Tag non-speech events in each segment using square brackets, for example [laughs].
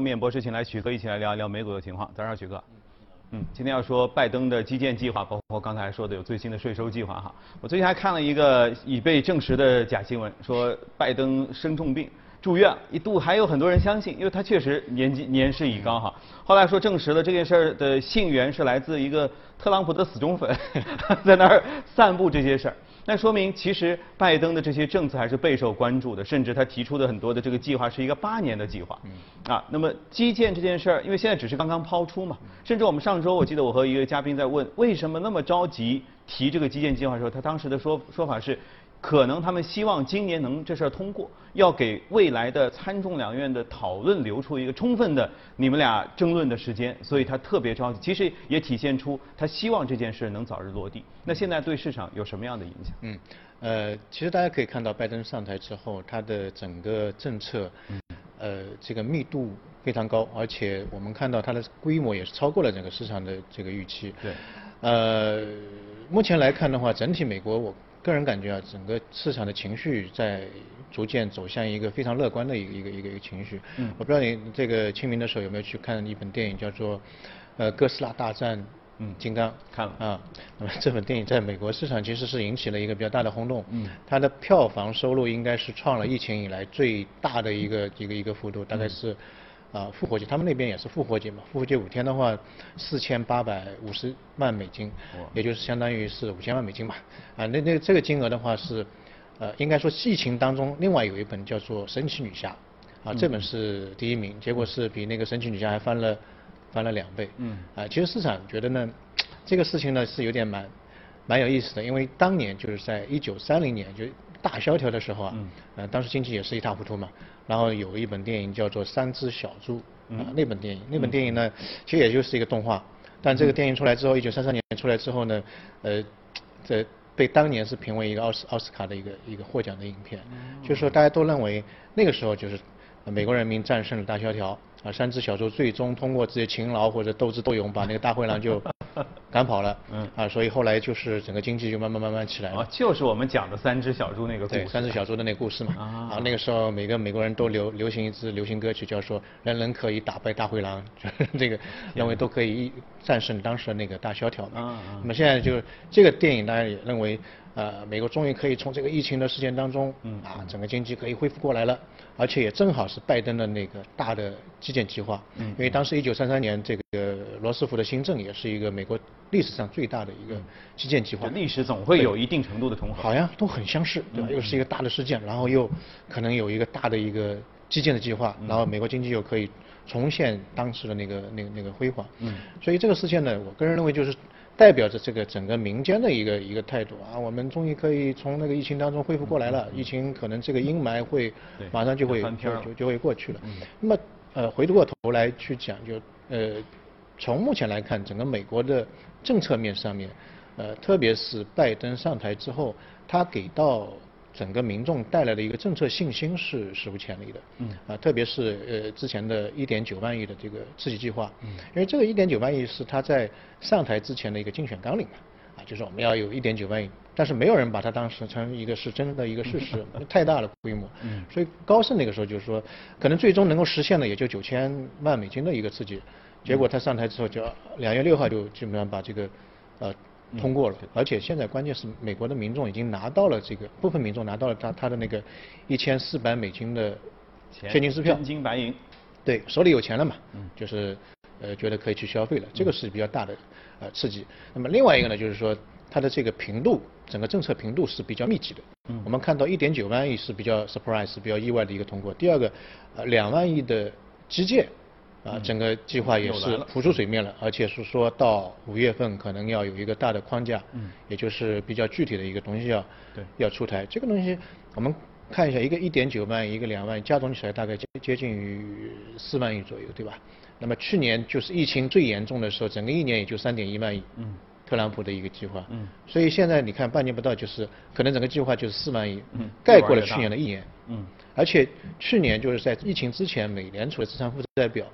面博士请来许哥一起来聊一聊美股的情况。早上，许哥。嗯，今天要说拜登的基建计划，包括刚才说的有最新的税收计划哈。我最近还看了一个已被证实的假新闻，说拜登生重病住院，一度还有很多人相信，因为他确实年纪年事已高哈。后来说证实了这件事儿的信源是来自一个特朗普的死忠粉，[laughs] 在那儿散布这些事儿。那说明其实拜登的这些政策还是备受关注的，甚至他提出的很多的这个计划是一个八年的计划。啊，那么基建这件事儿，因为现在只是刚刚抛出嘛，甚至我们上周我记得我和一个嘉宾在问，为什么那么着急提这个基建计划的时候，他当时的说说法是。可能他们希望今年能这事儿通过，要给未来的参众两院的讨论留出一个充分的你们俩争论的时间，所以他特别着急。其实也体现出他希望这件事能早日落地。那现在对市场有什么样的影响？嗯，呃，其实大家可以看到，拜登上台之后，他的整个政策，呃，这个密度非常高，而且我们看到它的规模也是超过了整个市场的这个预期。对。呃，目前来看的话，整体美国我。个人感觉啊，整个市场的情绪在逐渐走向一个非常乐观的一个一个一个一个情绪。嗯。我不知道你这个清明的时候有没有去看一本电影，叫做《呃哥斯拉大战嗯金刚》。看了。啊，那么这本电影在美国市场其实是引起了一个比较大的轰动。嗯。它的票房收入应该是创了疫情以来最大的一个一个一个幅度，大概是。啊，复活节，他们那边也是复活节嘛？复活节五天的话，四千八百五十万美金，也就是相当于是五千万美金吧。啊，那那这个金额的话是，呃，应该说疫情当中另外有一本叫做《神奇女侠》，啊，这本是第一名，结果是比那个《神奇女侠》还翻了翻了两倍。嗯。啊，其实市场觉得呢，这个事情呢是有点蛮蛮有意思的，因为当年就是在一九三零年就大萧条的时候啊，呃，当时经济也是一塌糊涂嘛。然后有一本电影叫做《三只小猪》，啊，那本电影，那本电影呢，其实也就是一个动画，但这个电影出来之后，一九三三年出来之后呢，呃，这被当年是评为一个奥斯奥斯卡的一个一个获奖的影片，就是说大家都认为那个时候就是美国人民战胜了大萧条。啊，三只小猪最终通过自己勤劳或者斗智斗勇，把那个大灰狼就 [laughs] 赶跑了。嗯。啊，所以后来就是整个经济就慢慢慢慢起来了。啊，就是我们讲的三只小猪那个故事。对，三只小猪的那个故事嘛。啊。啊，那个时候每个美国人都流流行一支流行歌曲，叫说人人可以打败大灰狼，[laughs] 这个认为都可以战胜当时的那个大萧条嘛。啊啊。那么现在就这个电影，大家也认为。呃，美国终于可以从这个疫情的事件当中，嗯啊，整个经济可以恢复过来了，而且也正好是拜登的那个大的基建计划，嗯因为当时一九三三年这个罗斯福的新政也是一个美国历史上最大的一个基建计划。历史总会有一定程度的重合。好像都很相似，对吧？又是一个大的事件，然后又可能有一个大的一个基建的计划，然后美国经济又可以重现当时的那个那个那个辉煌。嗯。所以这个事件呢，我个人认为就是。代表着这个整个民间的一个一个态度啊，我们终于可以从那个疫情当中恢复过来了，疫情可能这个阴霾会马上就会就就就会过去了。那么呃，回过头来去讲，就呃，从目前来看，整个美国的政策面上面，呃，特别是拜登上台之后，他给到。整个民众带来的一个政策信心是史无前例的，嗯，啊，特别是呃之前的一点九万亿的这个刺激计划，嗯，因为这个一点九万亿是他在上台之前的一个竞选纲领嘛，啊，就是我们要有一点九万亿，但是没有人把它当时成一个是真的一个事实，[laughs] 太大的规模，嗯，所以高盛那个时候就是说，可能最终能够实现的也就九千万美金的一个刺激，结果他上台之后就两月六号就基本上把这个，呃。通过了，而且现在关键是美国的民众已经拿到了这个部分民众拿到了他他的那个一千四百美金的现金支票，真金白银，对，手里有钱了嘛，就是呃觉得可以去消费了，这个是比较大的呃刺激。那么另外一个呢，就是说它的这个频度，整个政策频度是比较密集的。我们看到一点九万亿是比较 surprise 比较意外的一个通过。第二个，呃两万亿的基建。啊，整个计划也是浮出水面了，而且是说到五月份可能要有一个大的框架，嗯，也就是比较具体的一个东西要对。要出台。这个东西我们看一下，一个一点九万，一个两万，加总起来大概接接近于四万亿左右，对吧？那么去年就是疫情最严重的时候，整个一年也就三点一万亿，嗯，特朗普的一个计划，嗯，所以现在你看半年不到，就是可能整个计划就是四万亿，嗯，盖过了去年的一年，嗯，而且去年就是在疫情之前，美联储的资产负债表。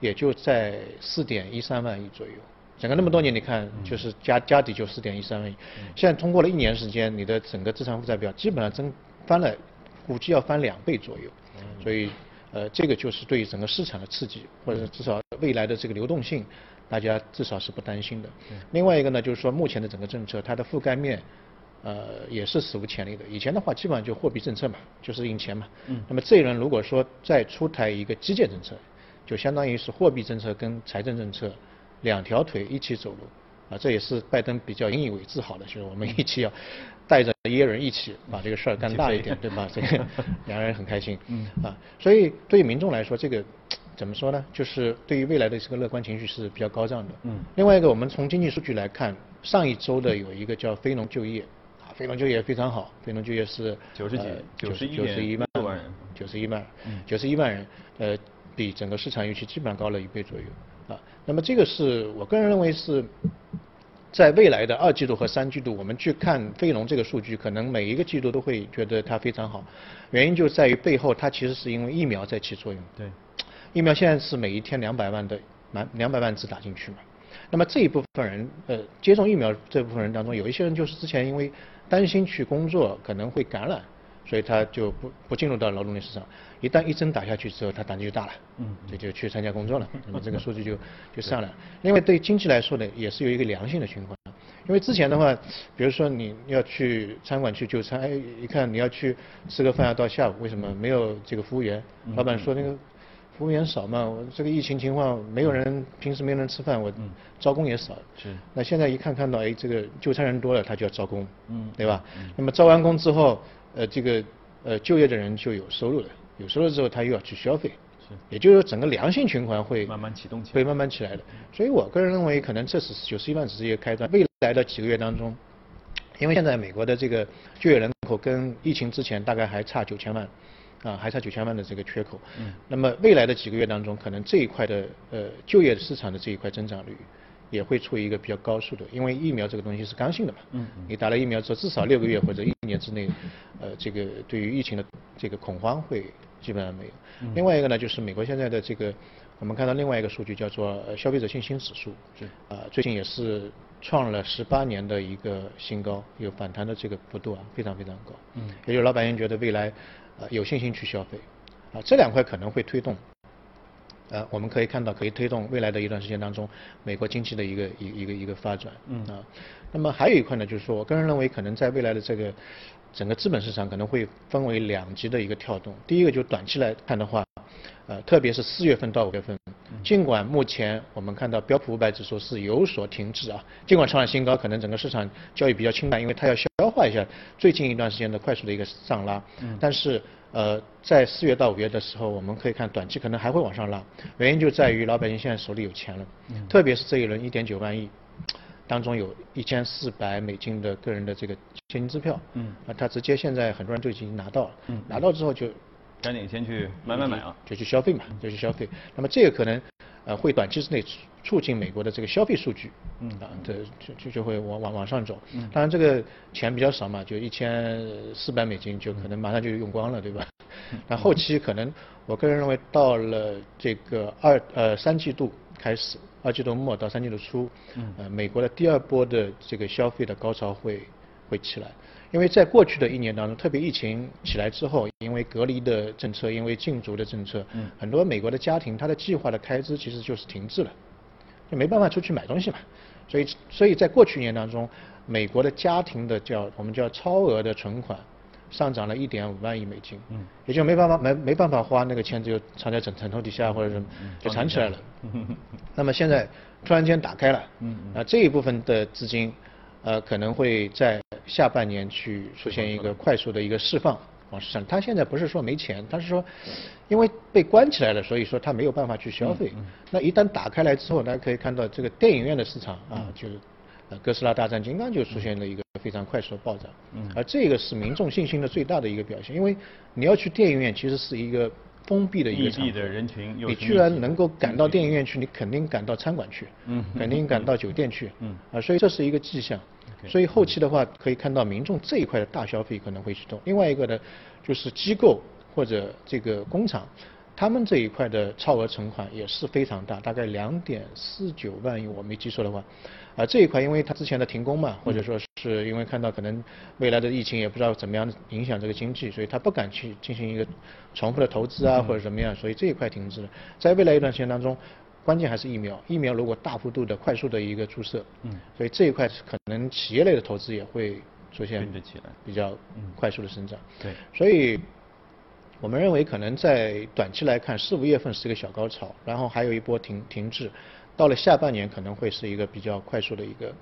也就在四点一三万亿左右，整个那么多年，你看就是加加底就四点一三万亿，现在通过了一年时间，你的整个资产负债表基本上增翻了，估计要翻两倍左右，所以呃，这个就是对于整个市场的刺激，或者至少未来的这个流动性，大家至少是不担心的。另外一个呢，就是说目前的整个政策，它的覆盖面，呃，也是史无前例的。以前的话，基本上就货币政策嘛，就是印钱嘛。嗯。那么这一轮如果说再出台一个基建政策，就相当于是货币政策跟财政政策两条腿一起走路。啊，这也是拜登比较引以为自豪的，就是我们一起要带着耶伦一起把这个事儿干大一点，对吧？这个 [laughs] 两个人很开心。嗯。啊，所以对于民众来说，这个怎么说呢？就是对于未来的这个乐观情绪是比较高涨的。嗯。另外一个，我们从经济数据来看，上一周的有一个叫非农就业，啊，非农就业非常好，非农就业是九十几，九十九十一万万人，九十一万，九十一万人，呃，比整个市场预期基本上高了一倍左右。啊，那么这个是我个人认为是。在未来的二季度和三季度，我们去看非农这个数据，可能每一个季度都会觉得它非常好。原因就在于背后，它其实是因为疫苗在起作用。对，疫苗现在是每一天两百万的，满两百万只打进去嘛。那么这一部分人，呃，接种疫苗这部分人当中，有一些人就是之前因为担心去工作可能会感染。所以他就不不进入到劳动力市场，一旦一针打下去之后，他胆子就大了，嗯，这就去参加工作了，[laughs] 那么这个数据就就上来了。另外对经济来说呢，也是有一个良性的循环，因为之前的话，比如说你要去餐馆去就餐，哎，一看你要去吃个饭要到下午，为什么没有这个服务员？老板说那个服务员少嘛，我这个疫情情况没有人，平时没人吃饭，我招工也少。是。那现在一看看到哎这个就餐人多了，他就要招工，嗯，对吧？那么招完工之后。呃，这个呃就业的人就有收入了，有收入之后他又要去消费，是，也就是说整个良性循环会慢慢启动起来，会慢慢起来的。所以我个人认为，可能这是九十一万只是一个开端，未来的几个月当中，因为现在美国的这个就业人口跟疫情之前大概还差九千万，啊，还差九千万的这个缺口。嗯。那么未来的几个月当中，可能这一块的呃就业市场的这一块增长率。也会处于一个比较高速的，因为疫苗这个东西是刚性的嘛。嗯。你打了疫苗之后，至少六个月或者一年之内，呃，这个对于疫情的这个恐慌会基本上没有。另外一个呢，就是美国现在的这个，我们看到另外一个数据叫做消费者信心指数。是。啊，最近也是创了十八年的一个新高，有反弹的这个幅度啊，非常非常高。嗯。也就是老百姓觉得未来，呃，有信心去消费。啊，这两块可能会推动。呃，我们可以看到，可以推动未来的一段时间当中，美国经济的一个一一个一个发展。嗯啊，那么还有一块呢，就是说我个人认为，可能在未来的这个整个资本市场可能会分为两级的一个跳动。第一个就短期来看的话，呃，特别是四月份到五月份，尽管目前我们看到标普五百指数是有所停滞啊，尽管创了新高，可能整个市场交易比较清淡，因为它要消化一下最近一段时间的快速的一个上拉。嗯，但是。呃，在四月到五月的时候，我们可以看短期可能还会往上拉，原因就在于老百姓现在手里有钱了，特别是这一轮一点九万亿当中有一千四百美金的个人的这个现金支票，嗯，啊，他直接现在很多人都已经拿到了，嗯，拿到之后就赶紧先去买买买啊，就去消费嘛，就去消费，那么这个可能。呃，会短期之内促进美国的这个消费数据，嗯啊，这就就就会往往往上走。嗯，当然这个钱比较少嘛，就一千四百美金就可能马上就用光了，对吧？那后期可能，我个人认为到了这个二呃三季度开始，二季度末到三季度初，嗯，呃，美国的第二波的这个消费的高潮会会起来。因为在过去的一年当中，特别疫情起来之后，因为隔离的政策，因为禁足的政策，很多美国的家庭他的计划的开支其实就是停滞了，就没办法出去买东西嘛。所以，所以在过去一年当中，美国的家庭的叫我们叫超额的存款上涨了一点五万亿美金，也就没办法没没办法花那个钱就藏在枕枕头底下或者什么就藏起来了。那么现在突然间打开了，啊这一部分的资金。呃，可能会在下半年去出现一个快速的一个释放往市场。他现在不是说没钱，他是说，因为被关起来了，所以说他没有办法去消费。那一旦打开来之后，大家可以看到这个电影院的市场啊，就是呃哥斯拉大战金刚就出现了一个非常快速的暴涨。而这个是民众信心的最大的一个表现，因为你要去电影院其实是一个。封闭的一个场合，你居然能够赶到电影院去，你肯定赶到餐馆去，嗯，肯定赶到酒店去，嗯，啊，所以这是一个迹象。所以后期的话，可以看到民众这一块的大消费可能会启动。另外一个呢，就是机构或者这个工厂，他们这一块的超额存款也是非常大，大概两点四九万亿，我没记错的话，啊，这一块因为它之前的停工嘛，或者说是因为看到可能未来的疫情也不知道怎么样影响这个经济，所以他不敢去进行一个重复的投资啊或者怎么样，所以这一块停滞了。在未来一段时间当中，关键还是疫苗，疫苗如果大幅度的快速的一个注射，嗯，所以这一块可能企业类的投资也会出现比较快速的增长。对，所以我们认为可能在短期来看，四五月份是一个小高潮，然后还有一波停停滞，到了下半年可能会是一个比较快速的一个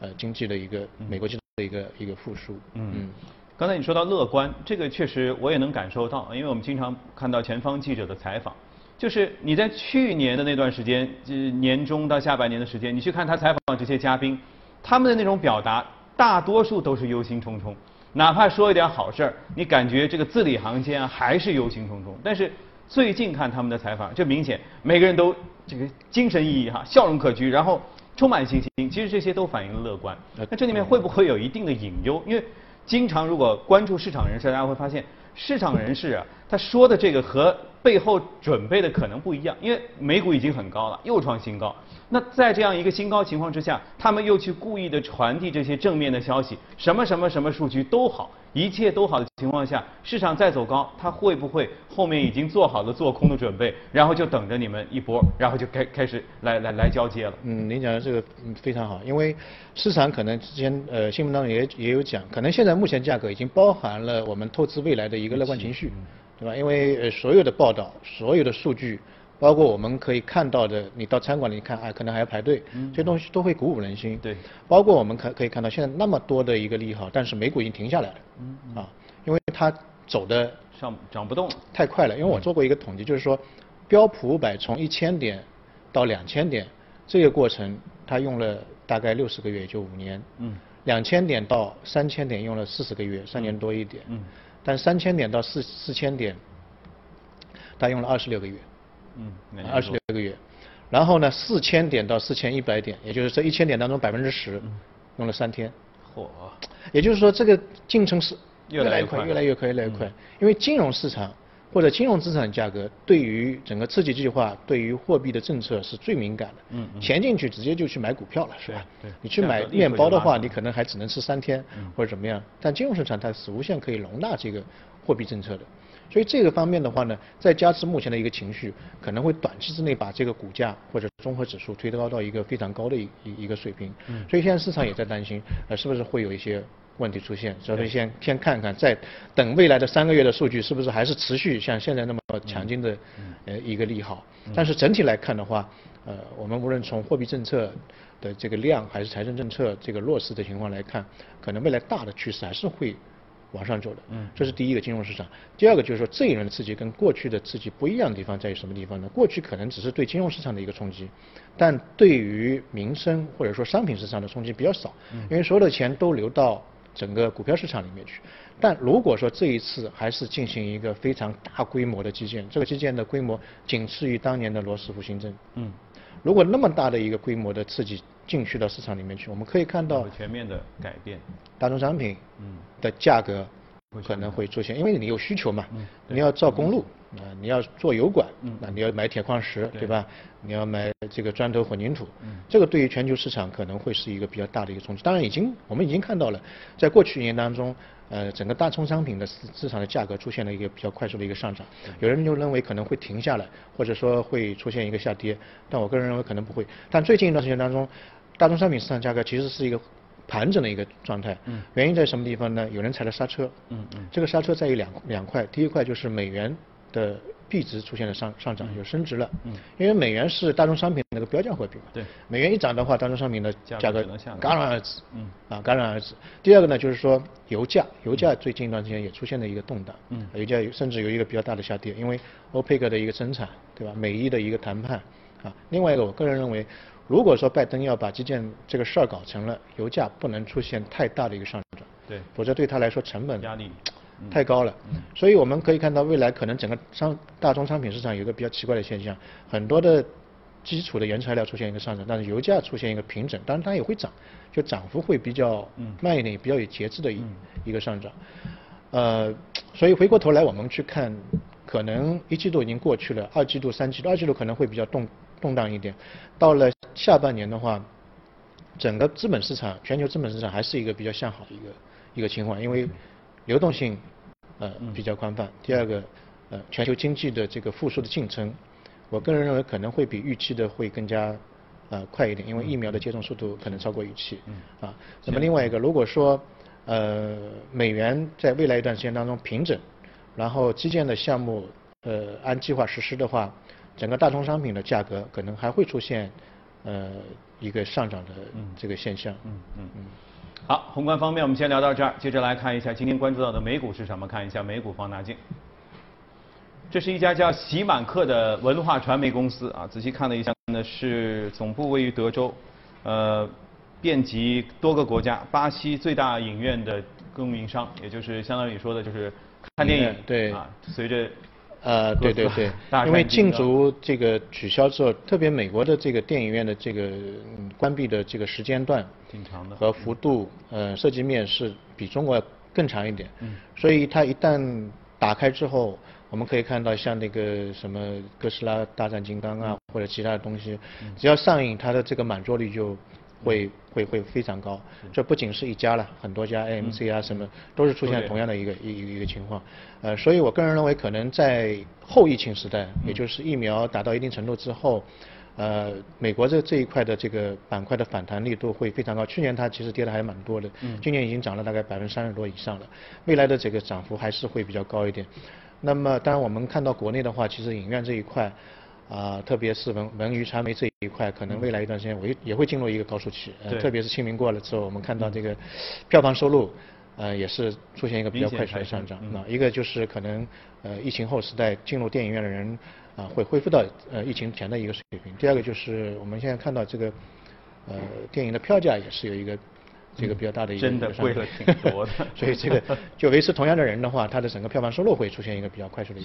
呃经济的一个美国经济的一个一个复苏。嗯，嗯刚才你说到乐观，这个确实我也能感受到，因为我们经常看到前方记者的采访。就是你在去年的那段时间，就年中到下半年的时间，你去看他采访这些嘉宾，他们的那种表达，大多数都是忧心忡忡。哪怕说一点好事儿，你感觉这个字里行间还是忧心忡忡。但是最近看他们的采访，这明显每个人都这个精神奕奕哈，笑容可掬，然后充满信心。其实这些都反映了乐观。那这里面会不会有一定的隐忧？因为经常如果关注市场人士，大家会发现市场人士啊，他说的这个和背后准备的可能不一样，因为美股已经很高了，又创新高。那在这样一个新高情况之下，他们又去故意的传递这些正面的消息，什么什么什么数据都好，一切都好的情况下，市场再走高，它会不会后面已经做好了做空的准备，然后就等着你们一波，然后就开开始来来来交接了？嗯，您讲的这个非常好，因为市场可能之前呃新闻当中也也有讲，可能现在目前价格已经包含了我们透支未来的一个乐观情绪。对吧？因为呃所有的报道、所有的数据，包括我们可以看到的，你到餐馆里看，啊，可能还要排队，这些东西都会鼓舞人心。对。包括我们可可以看到现在那么多的一个利好，但是美股已经停下来了。嗯。啊，因为它走的上涨不动太快了。因为我做过一个统计，就是说，标普五百从一千点到两千点这个过程，它用了大概六十个月，就五年。嗯。两千点到三千点用了四十个月，三年多一点。嗯。但三千点到四四千点，他用了二十六个月，嗯，二十六个月，然后呢，四千点到四千一百点，也就是这一千点当中百分之十，用了三天，嚯，也就是说这个进程是越来越快，越来越快，越来越快，因为金融市场。或者金融资产价格对于整个刺激计划、对于货币的政策是最敏感的。嗯嗯。钱进去直接就去买股票了，是吧？对。你去买面包的话，你可能还只能吃三天，或者怎么样。但金融市场它是无限可以容纳这个货币政策的，所以这个方面的话呢，再加之目前的一个情绪，可能会短期之内把这个股价或者综合指数推高到一个非常高的一一个水平。嗯。所以现在市场也在担心，呃，是不是会有一些。问题出现，所以先先看看，再等未来的三个月的数据是不是还是持续像现在那么强劲的呃一个利好。但是整体来看的话，呃，我们无论从货币政策的这个量，还是财政政策这个落实的情况来看，可能未来大的趋势还是会往上走的。嗯，这是第一个金融市场。第二个就是说这一轮的刺激跟过去的刺激不一样的地方在于什么地方呢？过去可能只是对金融市场的一个冲击，但对于民生或者说商品市场的冲击比较少，因为所有的钱都流到。整个股票市场里面去，但如果说这一次还是进行一个非常大规模的基建，这个基建的规模仅次于当年的罗斯福新政。嗯，如果那么大的一个规模的刺激进去到市场里面去，我们可以看到全面的改变，大宗商品嗯。的价格可能会出现，因为你有需求嘛，你要造公路。啊，你要做油管，那你要买铁矿石，对吧？你要买这个砖头混凝土，这个对于全球市场可能会是一个比较大的一个冲击。当然，已经我们已经看到了，在过去一年当中，呃，整个大宗商品的市市场的价格出现了一个比较快速的一个上涨。有人就认为可能会停下来，或者说会出现一个下跌，但我个人认为可能不会。但最近一段时间当中，大宗商品市场价格其实是一个盘整的一个状态。嗯原因在什么地方呢？有人踩了刹车。嗯嗯。这个刹车在于两两块，第一块就是美元。的币值出现了上上涨，有升值了。嗯。因为美元是大宗商品那个标价货币嘛。对。美元一涨的话，大宗商品的价格戛然而止。嗯。啊，戛然而止。第二个呢，就是说油价，油价最近一段时间也出现了一个动荡。嗯。油价甚至有一个比较大的下跌，因为欧佩克的一个增产，对吧？美伊的一个谈判。啊。另外一个，我个人认为，如果说拜登要把基建这个事儿搞成了，油价不能出现太大的一个上涨。对。否则对他来说成本压力。太高了，所以我们可以看到未来可能整个商大宗商品市场有一个比较奇怪的现象，很多的基础的原材料出现一个上涨，但是油价出现一个平整，当然它也会涨，就涨幅会比较慢一点，比较有节制的一一个上涨。呃，所以回过头来我们去看，可能一季度已经过去了，二季度、三季度，二季度可能会比较动动荡一点，到了下半年的话。整个资本市场，全球资本市场还是一个比较向好的一个一个情况，因为流动性呃比较宽泛。第二个，呃，全球经济的这个复苏的进程，我个人认为可能会比预期的会更加呃快一点，因为疫苗的接种速度可能超过预期。啊，那么另外一个，如果说呃美元在未来一段时间当中平整，然后基建的项目呃按计划实施的话，整个大宗商品的价格可能还会出现呃一个上涨的这个现象。嗯嗯嗯。好，宏观方面我们先聊到这儿，接着来看一下今天关注到的美股是什么，看一下美股放大镜。这是一家叫喜满客的文化传媒公司啊，仔细看了一下呢，是总部位于德州，呃，遍及多个国家，巴西最大影院的供应商，也就是相当于说的就是看电影，对啊，随着呃，对对对，因为禁足这个取消之后，特别美国的这个电影院的这个关闭的这个时间段挺长的。和幅度，呃，涉及面是比中国更长一点，嗯，所以它一旦打开之后。我们可以看到，像那个什么哥斯拉大战金刚啊，或者其他的东西，只要上映，它的这个满座率就会会会非常高。这不仅是一家了，很多家 AMC 啊什么都是出现同样的一个一一个情况。呃，所以我个人认为，可能在后疫情时代，也就是疫苗达到一定程度之后，呃，美国这这一块的这个板块的反弹力度会非常高。去年它其实跌的还蛮多的，嗯今年已经涨了大概百分之三十多以上了。未来的这个涨幅还是会比较高一点。那么，当然我们看到国内的话，其实影院这一块，啊，特别是文文娱传媒这一块，可能未来一段时间也也会进入一个高速期。特别是清明过了之后，我们看到这个票房收入，呃，也是出现一个比较快速的上涨。那一个就是可能呃疫情后时代进入电影院的人啊会恢复到呃疫情前的一个水平。第二个就是我们现在看到这个呃电影的票价也是有一个。这个比较大的一个真的贵了挺多的，[laughs] 所以这个 [laughs] 就维持同样的人的话，他的整个票房收入会出现一个比较快速的。